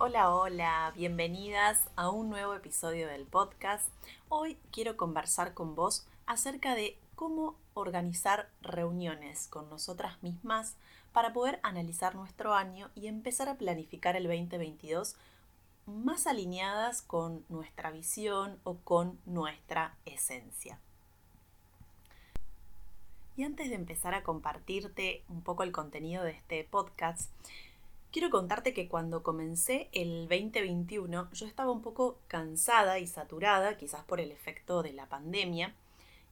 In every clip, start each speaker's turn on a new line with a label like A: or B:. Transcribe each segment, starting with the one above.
A: Hola, hola, bienvenidas a un nuevo episodio del podcast. Hoy quiero conversar con vos acerca de cómo organizar reuniones con nosotras mismas para poder analizar nuestro año y empezar a planificar el 2022 más alineadas con nuestra visión o con nuestra esencia. Y antes de empezar a compartirte un poco el contenido de este podcast, Quiero contarte que cuando comencé el 2021 yo estaba un poco cansada y saturada, quizás por el efecto de la pandemia,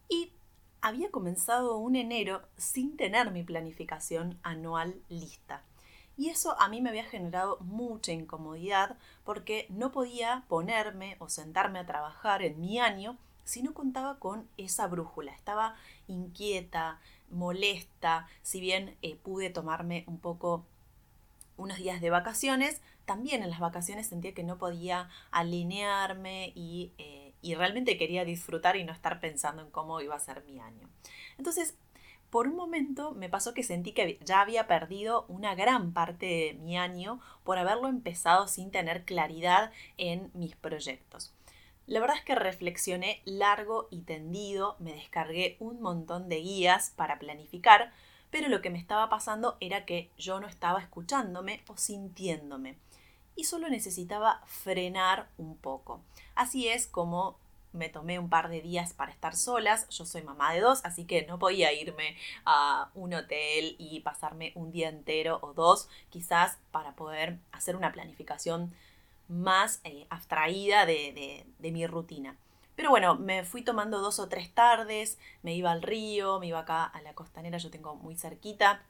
A: y había comenzado un enero sin tener mi planificación anual lista. Y eso a mí me había generado mucha incomodidad porque no podía ponerme o sentarme a trabajar en mi año si no contaba con esa brújula. Estaba inquieta, molesta, si bien eh, pude tomarme un poco unos días de vacaciones, también en las vacaciones sentía que no podía alinearme eh, y, realmente quería disfrutar y no estar pensando en cómo iba a ser mi año. Entonces, por un momento me pasó que sentí que ya había perdido una gran parte de mi año por haberlo empezado sin tener claridad en mis proyectos. La verdad es que reflexioné largo y tendido, me descargué un montón de guías para planificar, pero lo que me estaba pasando era que yo no estaba escuchándome o sintiéndome y solo necesitaba frenar un poco. Así es como me tomé un par de días para estar solas. Yo soy mamá de dos, así que no podía irme a un hotel y pasarme un día entero o dos, quizás para poder hacer una planificación más eh, abstraída de mi rutina. Pero bueno, me fui tomando dos o tres tardes, me iba al río, me iba acá a la costanera, yo tengo muy cerquita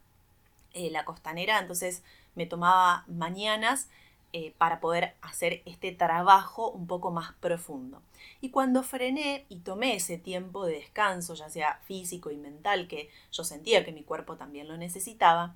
A: eh, la costanera, entonces me tomaba mañanas eh, para poder hacer este trabajo un poco más profundo. Y cuando frené y tomé ese tiempo de descanso, ya sea físico y mental, que yo sentía que mi cuerpo también lo necesitaba,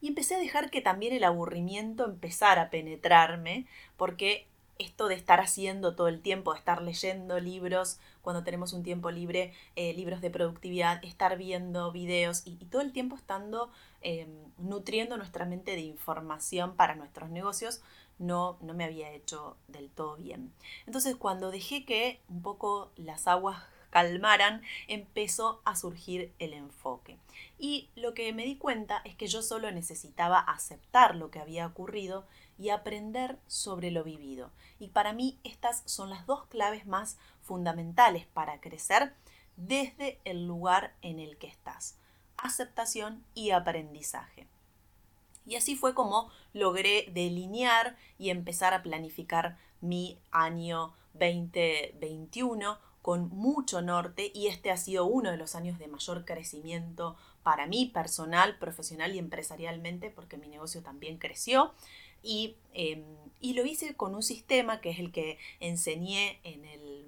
A: y empecé a dejar que también el aburrimiento empezara a penetrarme, porque esto de estar haciendo todo el tiempo, de estar leyendo libros cuando tenemos un tiempo libre, eh, libros de productividad, estar viendo videos y, todo el tiempo estando em, nutriendo nuestra mente de información para nuestros negocios, no, no me había hecho del todo bien. Entonces cuando dejé que un poco las aguas calmaran, empezó a surgir el enfoque. Y lo que me di cuenta es que yo solo necesitaba aceptar lo que había ocurrido y aprender sobre lo vivido. Y para mí estas son las dos claves más fundamentales para crecer desde el lugar en el que estás. Aceptación y aprendizaje. Y así fue como logré delinear y empezar a planificar mi año 2021 con mucho norte y este ha sido uno de los años de mayor crecimiento para mí personal, profesional y empresarialmente porque mi negocio también creció. Em, y, lo hice con un sistema que es el que enseñé en el,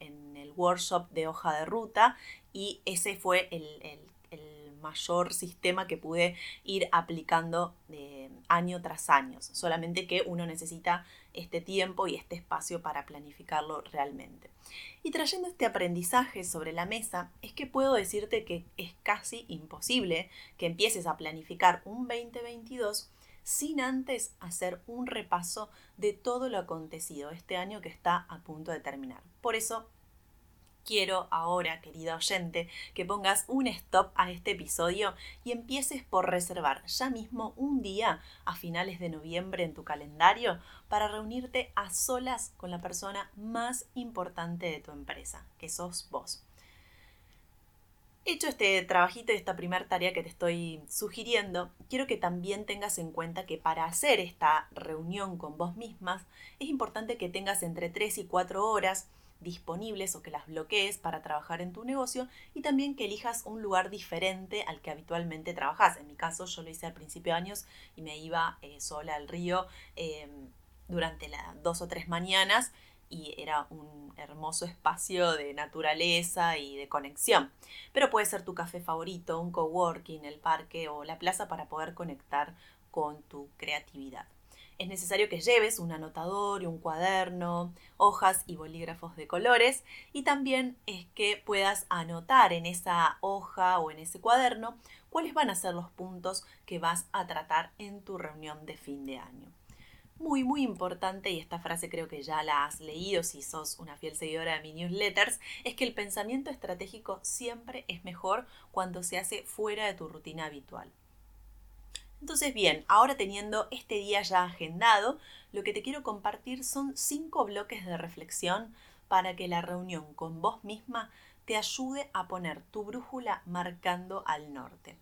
A: en el workshop de hoja de ruta y ese fue el, mayor sistema que pude ir aplicando de año tras año. Solamente que uno necesita este tiempo y este espacio para planificarlo realmente. Y trayendo este aprendizaje sobre la mesa, es que puedo decirte que es casi imposible que empieces a planificar un 2022 sin antes hacer un repaso de todo lo acontecido este año que está a punto de terminar. Por eso quiero ahora, querida oyente, que pongas un stop a este episodio y empieces por reservar ya mismo un día a finales de noviembre en tu calendario para reunirte a solas con la persona más importante de tu empresa, que sos vos. Hecho este trabajito y esta primera tarea que te estoy sugiriendo, quiero que también tengas en cuenta que para hacer esta reunión con vos mismas es importante que tengas entre 3 y 4 horas disponibles o que las bloquees para trabajar en tu negocio y también que elijas un lugar diferente al que habitualmente trabajas. En mi caso yo lo hice al principio de años y me iba eh, sola al río em, durante las dos o tres mañanas y era un hermoso espacio de naturaleza y de conexión. Pero puede ser tu café favorito, un coworking, el parque o la plaza para poder conectar con tu creatividad. Es necesario que lleves un anotador y un cuaderno, hojas y bolígrafos de colores y también es que puedas anotar en esa hoja o en ese cuaderno cuáles van a ser los puntos que vas a tratar en tu reunión de fin de año. Muy, muy importante, y esta frase creo que ya la has leído si sos una fiel seguidora de mi newsletters, es que el pensamiento estratégico siempre es mejor cuando se hace fuera de tu rutina habitual. Entonces, bien, ahora teniendo este día ya agendado, lo que te quiero compartir son cinco bloques de reflexión para que la reunión con vos misma te ayude a poner tu brújula marcando al norte.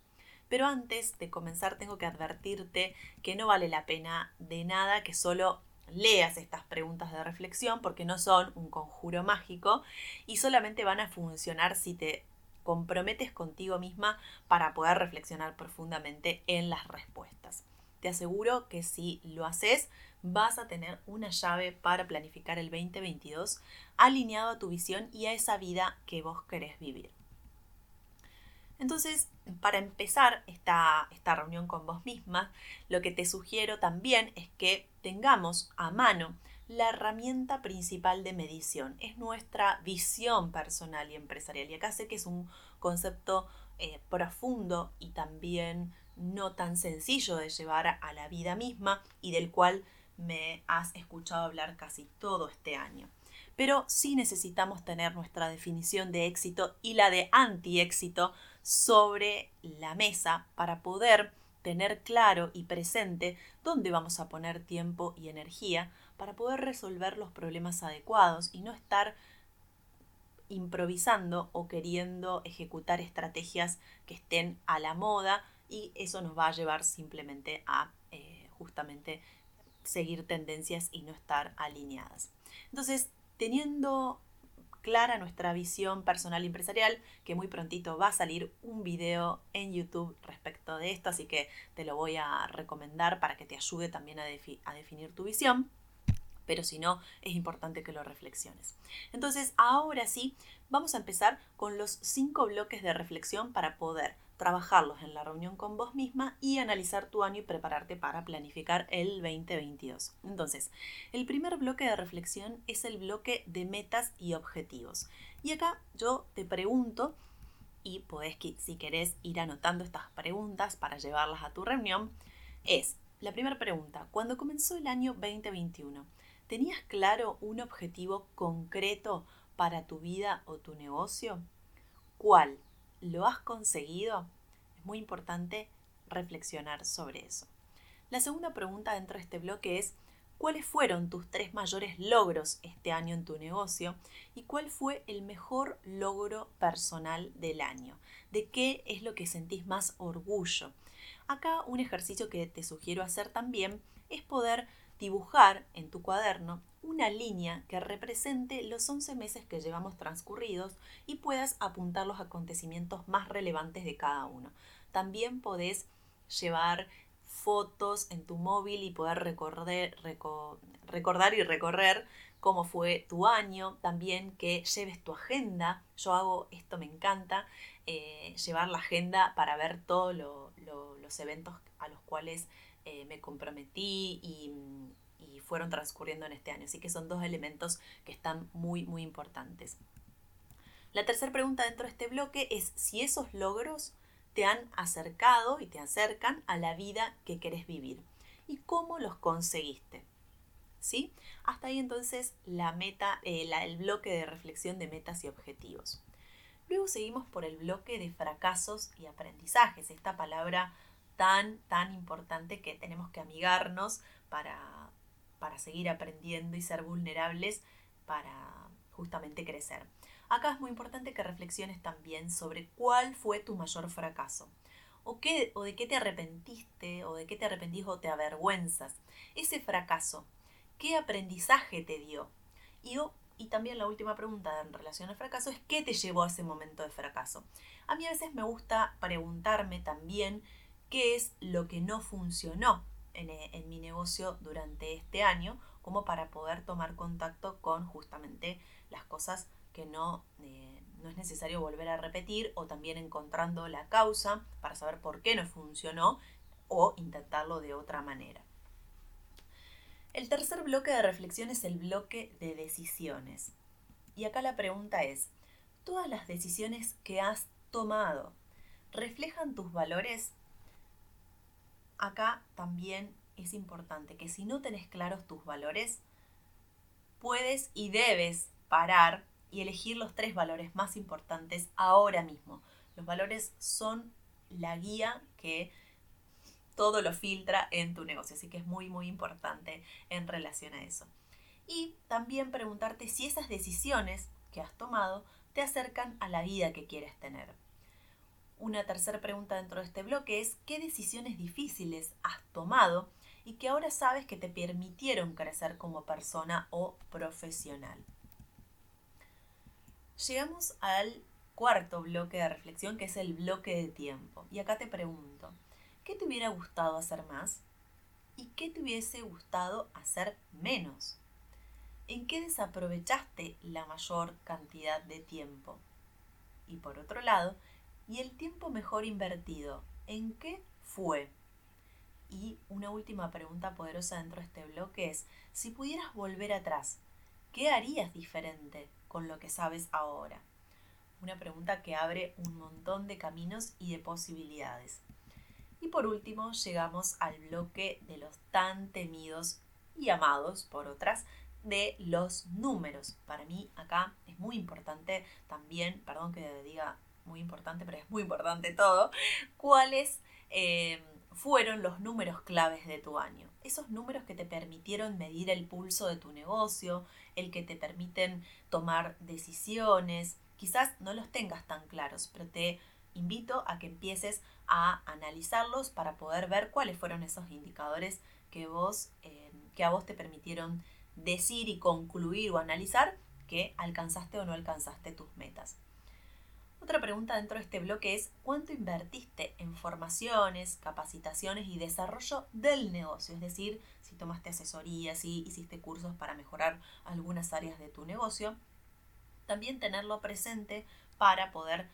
A: Pero antes de comenzar tengo que advertirte que no vale la pena de nada que solo leas estas preguntas de reflexión porque no son un conjuro mágico y solamente van a funcionar si te comprometes contigo misma para poder reflexionar profundamente en las respuestas. Te aseguro que si lo haces, vas a tener una llave para planificar el 2022 alineado a tu visión y a esa vida que vos querés vivir. Entonces, para empezar esta, esta, reunión con vos misma, lo que te sugiero también es que tengamos a mano la herramienta principal de medición. Es nuestra visión personal y empresarial. Y acá sé que es un concepto eh, profundo y también no tan sencillo de llevar a la vida misma y del cual me has escuchado hablar casi todo este año. Pero sí necesitamos tener nuestra definición de éxito y la de anti-éxito sobre la mesa para poder tener claro y presente dónde vamos a poner tiempo y energía para poder resolver los problemas adecuados y no estar improvisando o queriendo ejecutar estrategias que estén a la moda y eso nos va a llevar simplemente a eh, justamente seguir tendencias y no estar alineadas. Entonces, teniendo clara nuestra visión personal y empresarial, que muy prontito va a salir un video en YouTube respecto de esto, así que te lo voy a recomendar para que te ayude también a, a definir tu visión pero si no, es importante que lo reflexiones. Entonces, ahora sí, vamos a empezar con los cinco bloques de reflexión para poder trabajarlos en la reunión con vos misma y analizar tu año y prepararte para planificar el 2022. Entonces, el primer bloque de reflexión es el bloque de metas y objetivos. Y acá yo te pregunto, y podés, si querés, ir anotando estas preguntas para llevarlas a tu reunión, es la primera pregunta, cuando comenzó el año 2021, ¿tenías claro un objetivo concreto para tu vida o tu negocio? ¿Cuál? ¿Lo has conseguido? Es muy importante reflexionar sobre eso. La segunda pregunta dentro de este bloque es, ¿cuáles fueron tus tres mayores logros este año en tu negocio? ¿Y cuál fue el mejor logro personal del año? ¿De qué es lo que sentís más orgullo? Acá un ejercicio que te sugiero hacer también es poder dibujar en tu cuaderno una línea que represente los 11 meses que llevamos transcurridos y puedas apuntar los acontecimientos más relevantes de cada uno. También podés llevar fotos en tu móvil y poder recordar y recorrer cómo fue tu año, también que lleves tu agenda. Yo hago esto, me encanta, eh, llevar la agenda para ver todos los eventos a los cuales eh, me comprometí y, y fueron transcurriendo en este año. Así que son dos elementos que están muy, muy importantes. La tercera pregunta dentro de este bloque es si esos logros te han acercado y te acercan a la vida que querés vivir y cómo los conseguiste. ¿Sí? Hasta ahí entonces la meta, eh, el bloque de reflexión de metas y objetivos. Luego seguimos por el bloque de fracasos y aprendizajes, esta palabra tan, tan importante que tenemos que amigarnos para, para seguir aprendiendo y ser vulnerables para justamente crecer. Acá es muy importante que reflexiones también sobre cuál fue tu mayor fracaso. O, qué, o de qué te arrepentiste, o de qué te arrepentís o te avergüenzas. Ese fracaso, ¿qué aprendizaje te dio? Y, y también la última pregunta en relación al fracaso es ¿qué te llevó a ese momento de fracaso? A mí a veces me gusta preguntarme también qué es lo que no funcionó en, en, mi negocio durante este año, como para poder tomar contacto con justamente las cosas que no, eh, no es necesario volver a repetir o también encontrando la causa para saber por qué no funcionó o intentarlo de otra manera. El tercer bloque de reflexión es el bloque de decisiones. Y acá la pregunta es, ¿todas las decisiones que has tomado reflejan tus valores acá también es importante que si no tenés claros tus valores, puedes y debes parar y elegir los tres valores más importantes ahora mismo. Los valores son la guía que todo lo filtra en tu negocio, así que es muy, muy importante en relación a eso. Y también preguntarte si esas decisiones que has tomado te acercan a la vida que quieres tener. Una tercera pregunta dentro de este bloque es ¿qué decisiones difíciles has tomado y que ahora sabes que te permitieron crecer como persona o profesional? Llegamos al cuarto bloque de reflexión, que es el bloque de tiempo. Y acá te pregunto, ¿qué te hubiera gustado hacer más? ¿Y qué te hubiese gustado hacer menos? ¿En qué desaprovechaste la mayor cantidad de tiempo? Y por otro lado, ¿y el tiempo mejor invertido? ¿En qué fue? Y una última pregunta poderosa dentro de este bloque es, si pudieras volver atrás, ¿qué harías diferente? con lo que sabes ahora? Una pregunta que abre un montón de caminos y de posibilidades. Y por último, llegamos al bloque de los tan temidos y amados por otras de los números. Para mí acá es muy importante también, perdón que diga muy importante, pero es muy importante todo, cuáles eh, fueron los números claves de tu año. Esos números que te permitieron medir el pulso de tu negocio, el que te permiten tomar decisiones. Quizás no los tengas tan claros, pero te invito a que empieces a analizarlos para poder ver cuáles fueron esos indicadores que, vos, eh, que a vos te permitieron decir y concluir o analizar que alcanzaste o no alcanzaste tus metas. Otra pregunta dentro de este bloque es ¿cuánto invertiste en formaciones, capacitaciones y desarrollo del negocio? Es decir, si tomaste asesorías, si hiciste cursos para mejorar algunas áreas de tu negocio. También tenerlo presente para poder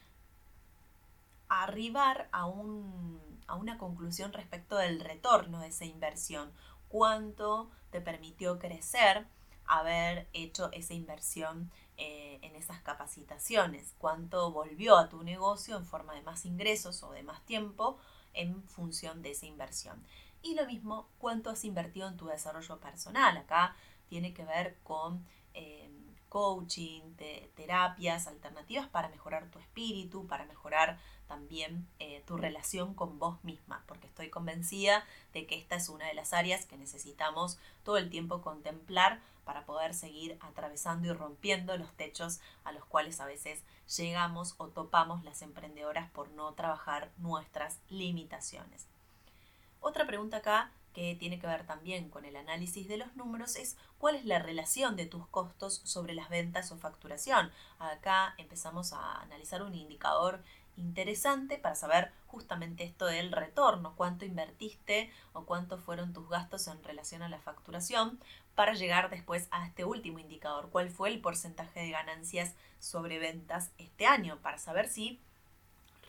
A: arribar a, a una conclusión respecto del retorno de esa inversión. ¿Cuánto te permitió crecer haber hecho esa inversión eh, en esas capacitaciones, cuánto volvió a tu negocio en forma de más ingresos o de más tiempo en función de esa inversión. Y lo mismo, cuánto has invertido en tu desarrollo personal. Acá tiene que ver con eh, coaching, terapias alternativas para mejorar tu espíritu, para mejorar también eh, tu relación con vos misma, porque estoy convencida de que esta es una de las áreas que necesitamos todo el tiempo contemplar para poder seguir atravesando y rompiendo los techos a los cuales a veces llegamos o topamos las emprendedoras por no trabajar nuestras limitaciones. Otra pregunta acá que tiene que ver también con el análisis de los números es cuál es la relación de tus costos sobre las ventas o facturación. Acá empezamos a analizar un indicador interesante para saber justamente esto del retorno, cuánto invertiste o cuánto fueron tus gastos en relación a la facturación, para llegar después a este último indicador, cuál fue el porcentaje de ganancias sobre ventas este año, para saber si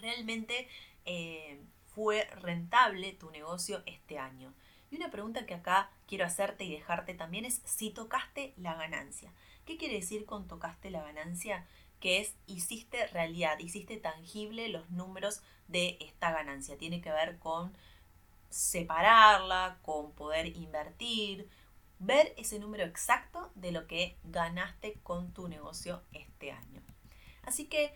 A: realmente eh, fue rentable tu negocio este año. Y una pregunta que acá quiero hacerte y dejarte también es si tocaste la ganancia. ¿Qué quiere decir con tocaste la ganancia? Que es hiciste realidad, hiciste tangible los números de esta ganancia. Tiene que ver con separarla, con poder invertir, ver ese número exacto de lo que ganaste con tu negocio este año. Así que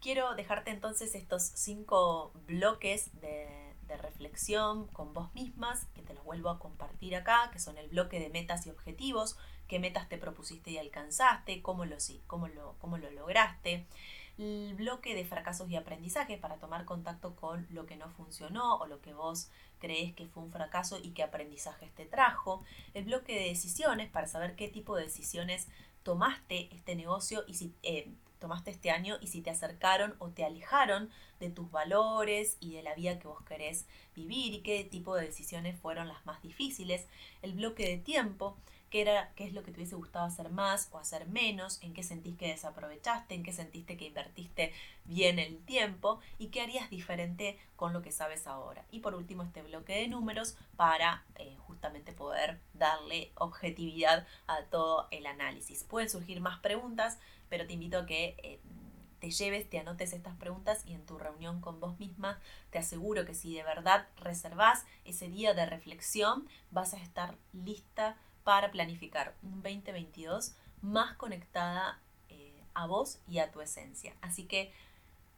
A: quiero dejarte entonces estos cinco bloques de de reflexión con vos mismas, que te los vuelvo a compartir acá, que son el bloque de metas y objetivos, qué metas te propusiste y alcanzaste, cómo lo, cómo lo, cómo lo lograste, el bloque de fracasos y aprendizaje para tomar contacto con lo que no funcionó o lo que vos crees que fue un fracaso y qué aprendizajes te trajo, el bloque de decisiones para saber qué tipo de decisiones tomaste este negocio y si eh, tomaste este año y si te acercaron o te alejaron de tus valores y de la vida que vos querés vivir y qué tipo de decisiones fueron las más difíciles, el bloque de tiempo, qué, era, qué es lo que te hubiese gustado hacer más o hacer menos, en qué sentís que desaprovechaste, en qué sentiste que invertiste bien el tiempo y qué harías diferente con lo que sabes ahora. Y por último este bloque de números para eh, justamente poder darle objetividad a todo el análisis. Pueden surgir más preguntas, pero te invito a que eh, te lleves, te anotes estas preguntas y en tu reunión con vos misma te aseguro que si de verdad reservás ese día de reflexión, vas a estar lista para planificar un 2022 más conectada eh, a vos y a tu esencia. Así que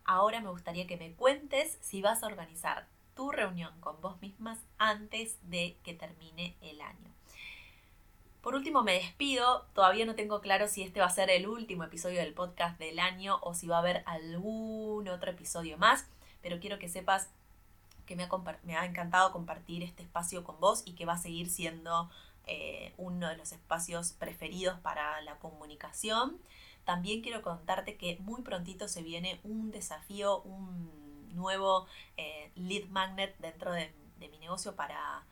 A: ahora me gustaría que me cuentes si vas a organizar tu reunión con vos mismas antes de que termine el año. Por último, me despido. Todavía no tengo claro si este va a ser el último episodio del podcast del año o si va a haber algún otro episodio más, pero quiero que sepas que me ha, encantado compartir este espacio con vos y que va a seguir siendo eh, uno de los espacios preferidos para la comunicación. También quiero contarte que muy prontito se viene un desafío, un nuevo eh, lead magnet dentro de mi negocio para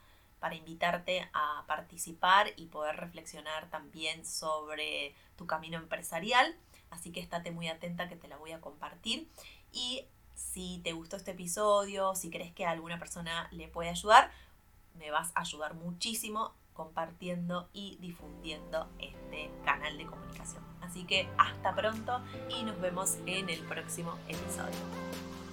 A: para invitarte a participar y poder reflexionar también sobre tu camino empresarial. Así que estate muy atenta que te la voy a compartir. Y si te gustó este episodio, si crees que a alguna persona le puede ayudar, me vas a ayudar muchísimo compartiendo y difundiendo este canal de comunicación. Así que hasta pronto y nos vemos en el próximo episodio.